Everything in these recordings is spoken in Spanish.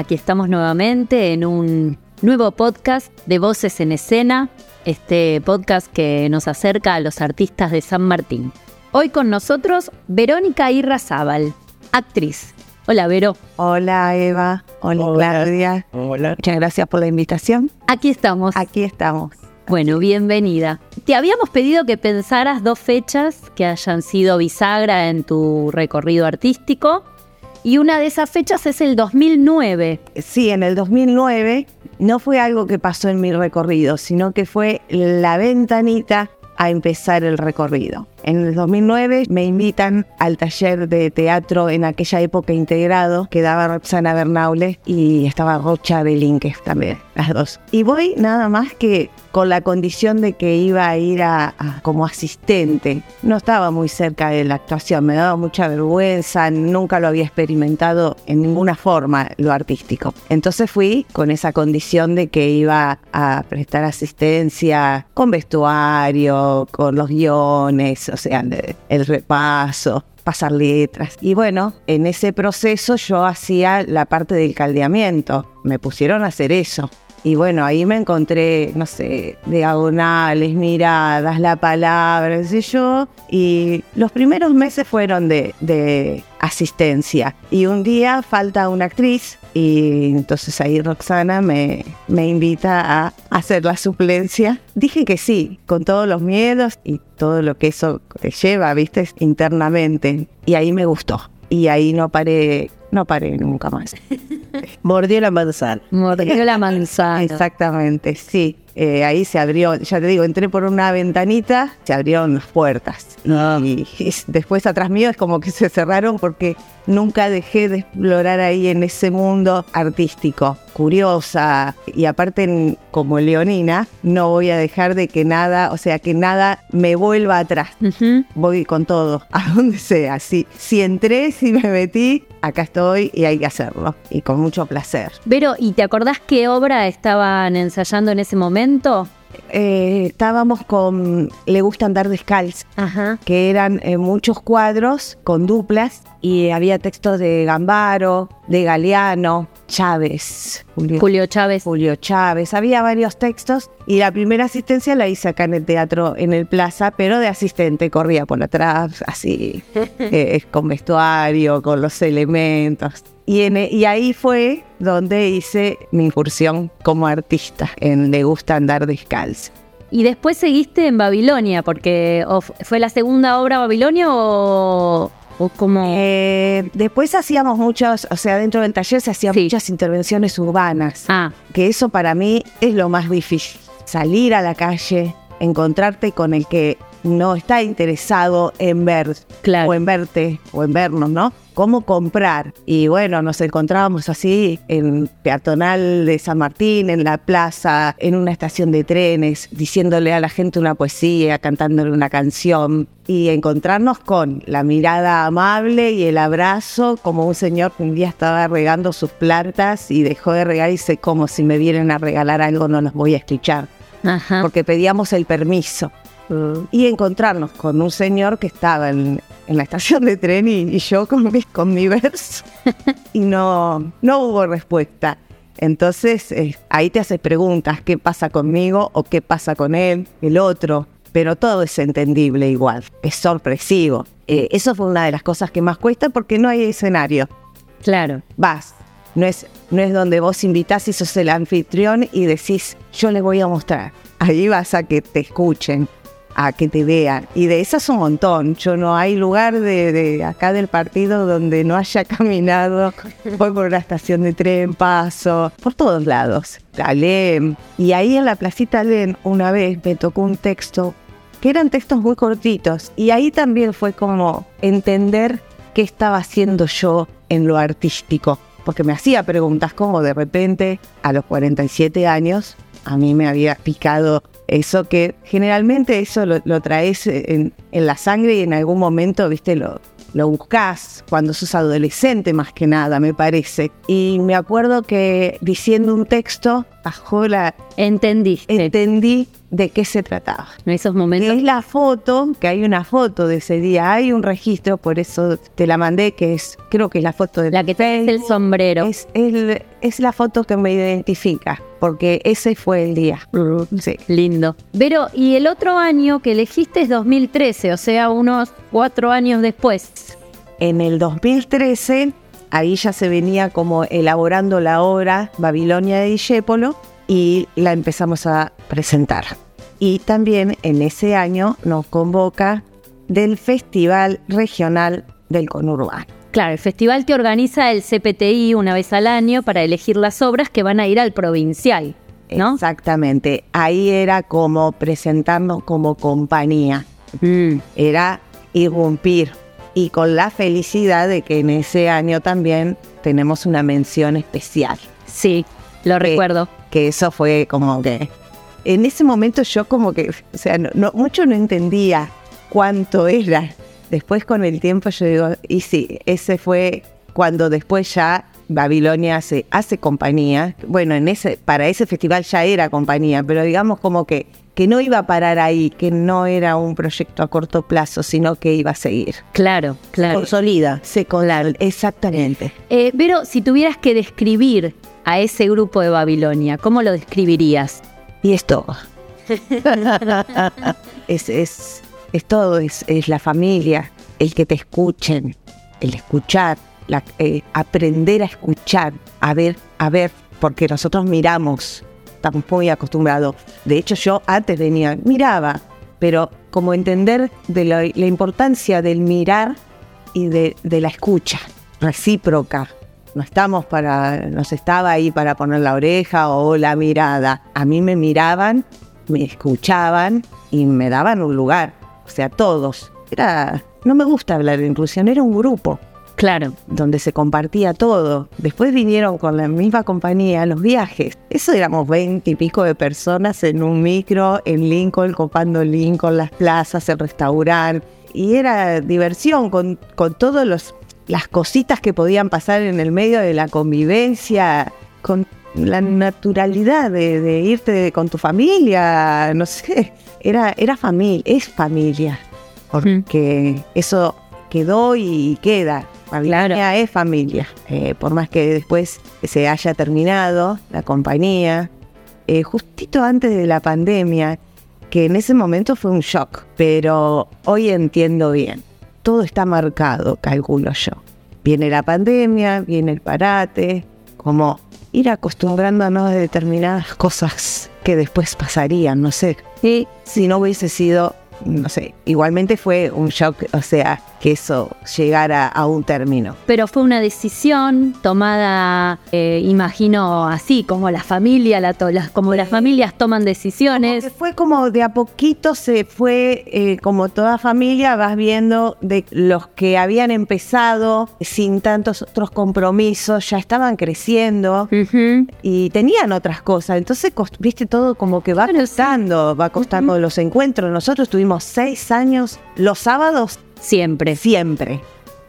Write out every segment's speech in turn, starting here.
Aquí estamos nuevamente en un nuevo podcast de Voces en Escena, este podcast que nos acerca a los artistas de San Martín. Hoy con nosotros Verónica Irrazábal, actriz. Hola, Vero. Hola, Eva. Hola, Claudia. Hola. Muchas gracias por la invitación. Aquí estamos. Aquí estamos. Bueno, bienvenida. Te habíamos pedido que pensaras dos fechas que hayan sido bisagra en tu recorrido artístico y una de esas fechas es el 2009. Sí, en el 2009 no fue algo que pasó en mi recorrido, sino que fue la ventanita a empezar el recorrido. En el 2009 me invitan al taller de teatro en aquella época integrado que daba Roxana Bernaule y estaba Rocha Belinque también, las dos. Y voy nada más que con la condición de que iba a ir a, a, como asistente. No estaba muy cerca de la actuación, me daba mucha vergüenza, nunca lo había experimentado en ninguna forma lo artístico. Entonces fui con esa condición de que iba a prestar asistencia con vestuario, con los guiones, o sea, el repaso, pasar letras. Y bueno, en ese proceso yo hacía la parte del caldeamiento. Me pusieron a hacer eso. Y bueno, ahí me encontré, no sé, diagonales, miradas, la palabra, qué sé yo. Y los primeros meses fueron de, asistencia. Y un día falta una actriz y entonces ahí Roxana me, me invita a hacer la suplencia. Dije que sí, con todos los miedos y todo lo que eso lleva, viste, internamente. Y ahí me gustó. Y ahí no paré, no paré nunca más. Mordió la manzana. Mordió la manzana. Exactamente, sí. Eh, ahí se abrió, ya te digo, entré por una ventanita, se abrieron las puertas. Y, y después atrás mío es como que se cerraron porque nunca dejé de explorar ahí en ese mundo artístico, curiosa y aparte como leonina, no voy a dejar de que nada, o sea, que nada me vuelva atrás. Voy con todo, a donde sea. Si, si entré, si me metí, acá estoy y hay que hacerlo. Y con mucho placer. Vero, ¿y te acordás qué obra estaban ensayando en ese momento? Eh, estábamos con Le gusta andar descalzo. Ajá. que eran eh, muchos cuadros con duplas y había textos de Gambaro, de Galeano, Chávez, Julio, Julio Chávez. Julio Chávez. Había varios textos y la primera asistencia la hice acá en el teatro, en el Plaza, pero de asistente, corría por atrás, así, eh, con vestuario, con los elementos. Y, en- y ahí fue donde hice mi incursión como artista en Le gusta andar descalzo. Y después seguiste en Babilonia, porque fue la segunda obra Babilonia o, o como... Eh, después hacíamos muchos, o sea, dentro del taller se hacían Sí. muchas intervenciones urbanas, Ah, que eso para mí es lo más difícil. Salir a la calle, encontrarte con el que no está interesado en ver claro. o en verte o en vernos, ¿no? Cómo comprar. Y bueno, nos encontrábamos así en peatonal de San Martín, en la plaza, en una estación de trenes, diciéndole a la gente una poesía, cantándole una canción y encontrarnos con la mirada amable y el abrazo, como un señor que un día estaba regando sus plantas y dejó de regar y dice, como si me vienen a regalar algo no los voy a escuchar, Ajá. porque pedíamos el permiso y encontrarnos con un señor que estaba en, en la estación de tren y, y yo con mi, con mi verso y no, no hubo respuesta. Entonces eh, ahí te haces preguntas, ¿qué pasa conmigo o qué pasa con él, el otro? Pero todo es entendible igual, es sorpresivo. Eh, eso fue una de las cosas que más cuesta porque no hay escenario. Claro. Vas, no es, no es donde vos invitás y sos el anfitrión y decís, yo les voy a mostrar. Ahí vas a que te escuchen, a que te vean. Y de esas un montón. Yo no hay lugar de, acá del partido donde no haya caminado. Voy por una estación de tren, paso, por todos lados. Alem. Y ahí en la placita Alem una vez me tocó un texto que eran textos muy cortitos. Y ahí también fue como entender qué estaba haciendo yo en lo artístico. porque me hacía preguntas como de repente a los 47 años a mí me había picado eso que generalmente eso lo, lo traes en, en, la sangre y en algún momento, viste, lo, lo buscas cuando sos adolescente más que nada, me parece. Y me acuerdo que diciendo un texto, bajó la... Entendiste. Entendí de qué se trataba. En esos momentos. Es la foto, que hay una foto de ese día, hay un registro, por eso te la mandé, que es, creo que es la foto de la que te el sombrero. Es, es, es, la foto que me identifica, porque ese fue el día. Sí. Lindo. Pero, y el otro año que elegiste es 2013, o sea, unos cuatro años después. En el 2013, ahí ya se venía como elaborando la obra Babilonia de Discépolo y la empezamos a presentar. Y también en ese año nos convoca del Festival Regional del Conurbano. Claro, el festival que organiza el CPTI una vez al año para elegir las obras que van a ir al provincial, ¿no? Exactamente. Ahí era como presentarnos como compañía. Mm. Era irrumpir. Y con la felicidad de que en ese año también tenemos una mención especial. Sí, lo recuerdo. Que eso fue como que. En ese momento yo como que, o sea, no, mucho no entendía cuánto era. Después con el tiempo yo digo, y sí, ese fue cuando después ya Babilonia se hace compañía. Bueno, en ese, para ese festival ya era compañía, pero digamos como que, que no iba a parar ahí, que no era un proyecto a corto plazo, sino que iba a seguir. Claro, claro. Consolida, se exactamente. Eh, pero si tuvieras que describir a ese grupo de Babilonia, ¿cómo lo describirías? Y es todo. es, es, es, todo, es, es, la familia, el que te escuchen, el escuchar, la, eh, aprender a escuchar, a ver, a ver, porque nosotros miramos, estamos muy acostumbrados. De hecho, yo antes venía, miraba, pero como entender de la, la importancia del mirar y de, de la escucha recíproca, no estamos para, nos estaba ahí para poner la oreja o la mirada. A mí me miraban, me escuchaban y me daban un lugar. O sea, todos. Era, no me gusta hablar de inclusión, era un grupo. Claro. Donde se compartía todo. Después vinieron con la misma compañía los viajes. Eso éramos veinte y pico de personas en un micro en Lincoln, copando Lincoln, las plazas, el restaurante. Y era diversión con, con todos los las cositas que podían pasar en el medio de la convivencia, con la naturalidad de, irte con tu familia, no sé, era, era familia, es familia, porque eso quedó y queda. Familia es familia, eh, por más que después se haya terminado la compañía, eh, justito antes de la pandemia, que en ese momento fue un shock, pero hoy entiendo bien todo está marcado, calculo yo. Viene la pandemia, viene el parate, como ir acostumbrándonos a determinadas cosas que después pasarían, no sé. Y si no hubiese sido no sé, igualmente fue un shock, o sea, que eso llegara a un término. Pero fue una decisión tomada, eh, imagino, así, como la familia, la como las familias toman decisiones. fue como de a poquito se fue, eh, como toda familia, vas viendo de los que habían empezado sin tantos otros compromisos, ya estaban creciendo y tenían otras cosas. Entonces, viste, todo como que va costando, va costando los encuentros. Nosotros tuvimos seis años los sábados. Siempre. Siempre.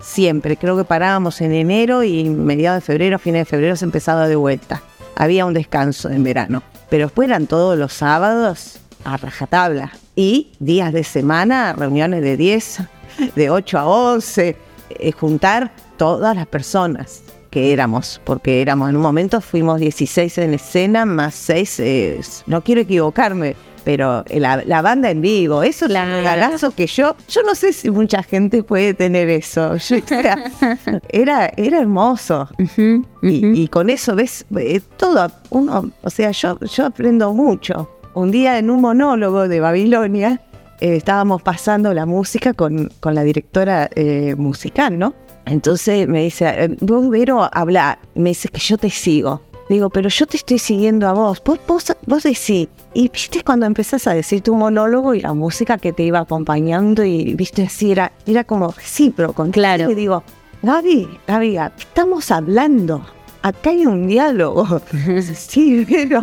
Siempre. Creo que parábamos en enero y mediados de febrero, fines de febrero se empezaba de vuelta. Había un descanso en verano. Pero después eran todos los sábados a rajatabla. Y días de semana, reuniones de 10, de 8 a 11, eh, juntar todas las personas que éramos, porque éramos en un momento fuimos 16 en escena más 6, eh, no quiero equivocarme, pero la, banda en vivo, eso es un regalazo que yo, yo no sé si mucha gente puede tener eso. era, era hermoso. Y, con eso ves eh, todo, uno, o sea, yo, yo aprendo mucho. Un día en un monólogo de Babilonia eh, estábamos pasando la música con, con la directora eh, musical, ¿no? Entonces me dice, vos, Vero, habla, me dice que yo te sigo. Digo, pero yo te estoy siguiendo a vos. Vos, vos, vos decís. Y viste cuando empezás a decir tu monólogo y la música que te iba acompañando y viste así, era, era como recíproco. Claro. Y digo, Gaby, Gaby, estamos hablando. Acá hay un diálogo. sí, pero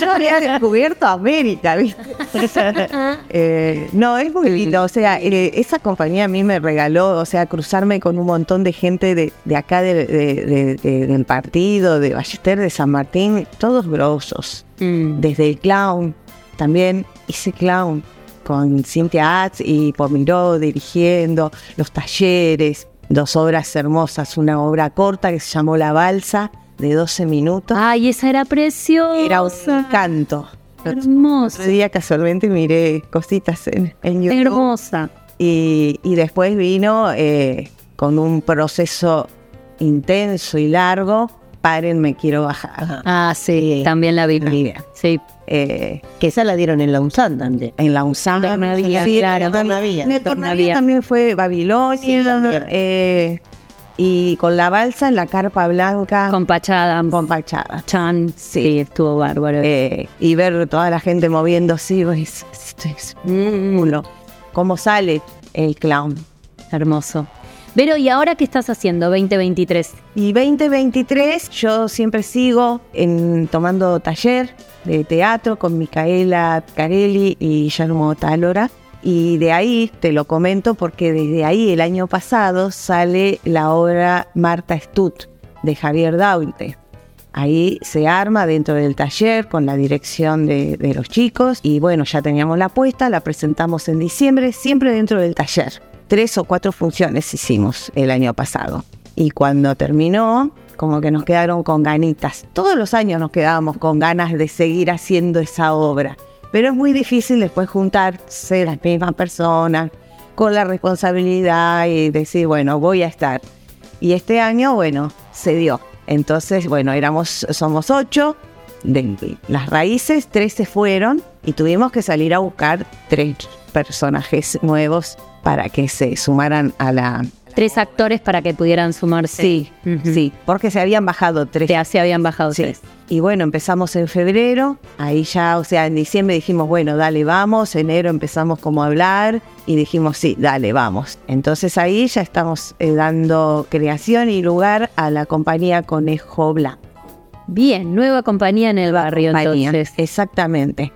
yo había descubierto América, ¿viste? Eh, no, es muy lindo. O sea, eh, esa compañía a mí me regaló, o sea, cruzarme con un montón de gente de, de acá de- de- de- del partido, de Ballester, de San Martín, todos grosos. Mm. Desde el clown, también hice clown con Cintia Atz y Pomiró dirigiendo los talleres, dos obras hermosas, una obra corta que se llamó La Balsa de 12 minutos. Ay, esa era preciosa. Era un canto. Hermosa. otro día casualmente miré cositas en, en YouTube. Hermosa. Y, y después vino eh, con un proceso intenso y largo. Paren, me quiero bajar. Ah, sí, Sí. también la. También. Sí. Eh, Que esa la dieron en la UNSAN también. en la UNSAM. Tornavía, Sí, claro. en la Tornavía. En el Tornavía. También fue Babilonia. Sí, eh, y con la balsa en la carpa blanca Con Pachada. con Pachada. Chan. Sí, estuvo bárbaro. Eh, y ver toda la gente moviéndose, pues, esto es Mm, uno. ¿Cómo sale el clown? hermoso. Vero, ¿y ahora qué estás haciendo 2023? Y 2023 yo siempre sigo en, tomando taller de teatro con Micaela Carelli y Guillermo Tálora. Y de ahí te lo comento porque desde ahí el año pasado sale la obra Marta Stut de Javier Daute. Ahí se arma dentro del taller con la dirección de, de los chicos y bueno, ya teníamos la puesta, la presentamos en diciembre, siempre dentro del taller. Tres o cuatro funciones hicimos el año pasado. Y cuando terminó, como que nos quedaron con ganitas. Todos los años nos quedábamos con ganas de seguir haciendo esa obra. Pero es muy difícil después juntarse las mismas personas con la responsabilidad y decir, bueno, voy a estar. Y este año, bueno, se dio. Entonces, bueno, éramos, somos ocho de las raíces, tres se fueron y tuvimos que salir a buscar tres personajes nuevos para que se sumaran a la... Tres actores para que pudieran sumarse. Sí, sí, porque se habían bajado tres. Ya se habían bajado Sí. tres. Y bueno, empezamos en febrero, ahí ya, o sea, en diciembre dijimos, bueno, dale, vamos, enero empezamos como a hablar y dijimos, sí, dale, vamos. Entonces ahí ya estamos eh, dando creación y lugar a la compañía Conejo Blanco. Bien, nueva compañía en el barrio Compañía, entonces. Exactamente.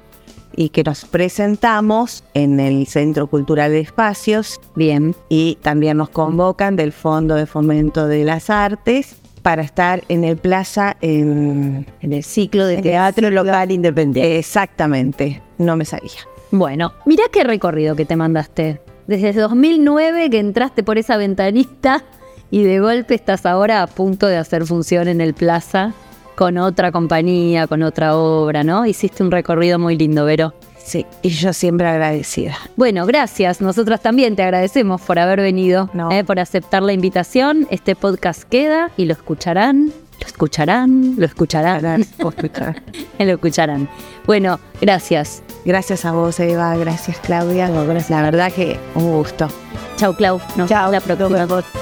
Y que nos presentamos en el Centro Cultural de Espacios Bien. y también nos convocan del Fondo de Fomento de las Artes para estar en el Plaza en, En el ciclo de teatro ciclo- local independiente. Exactamente, no me salía. Bueno, mirá qué recorrido que te mandaste. Desde 2009 que entraste por esa ventanita y de golpe estás ahora a punto de hacer función en el Plaza con otra compañía, con otra obra, ¿no? Hiciste un recorrido muy lindo, Vero. Sí, y yo siempre agradecida. Bueno, gracias. Nosotras también te agradecemos por haber venido, No. eh, por aceptar la invitación. Este podcast queda y lo escucharán, lo escucharán, lo escucharán, Gracias por escuchar. lo escucharán. Bueno, gracias. Gracias a vos, Eva. Gracias, Claudia. La verdad que un gusto. Chau, Clau. Nos vemos la próxima.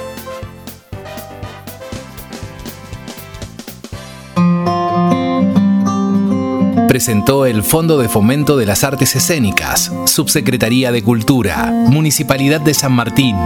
Presentó el Fondo de Fomento de las Artes Escénicas, Subsecretaría de Cultura, Municipalidad de San Martín.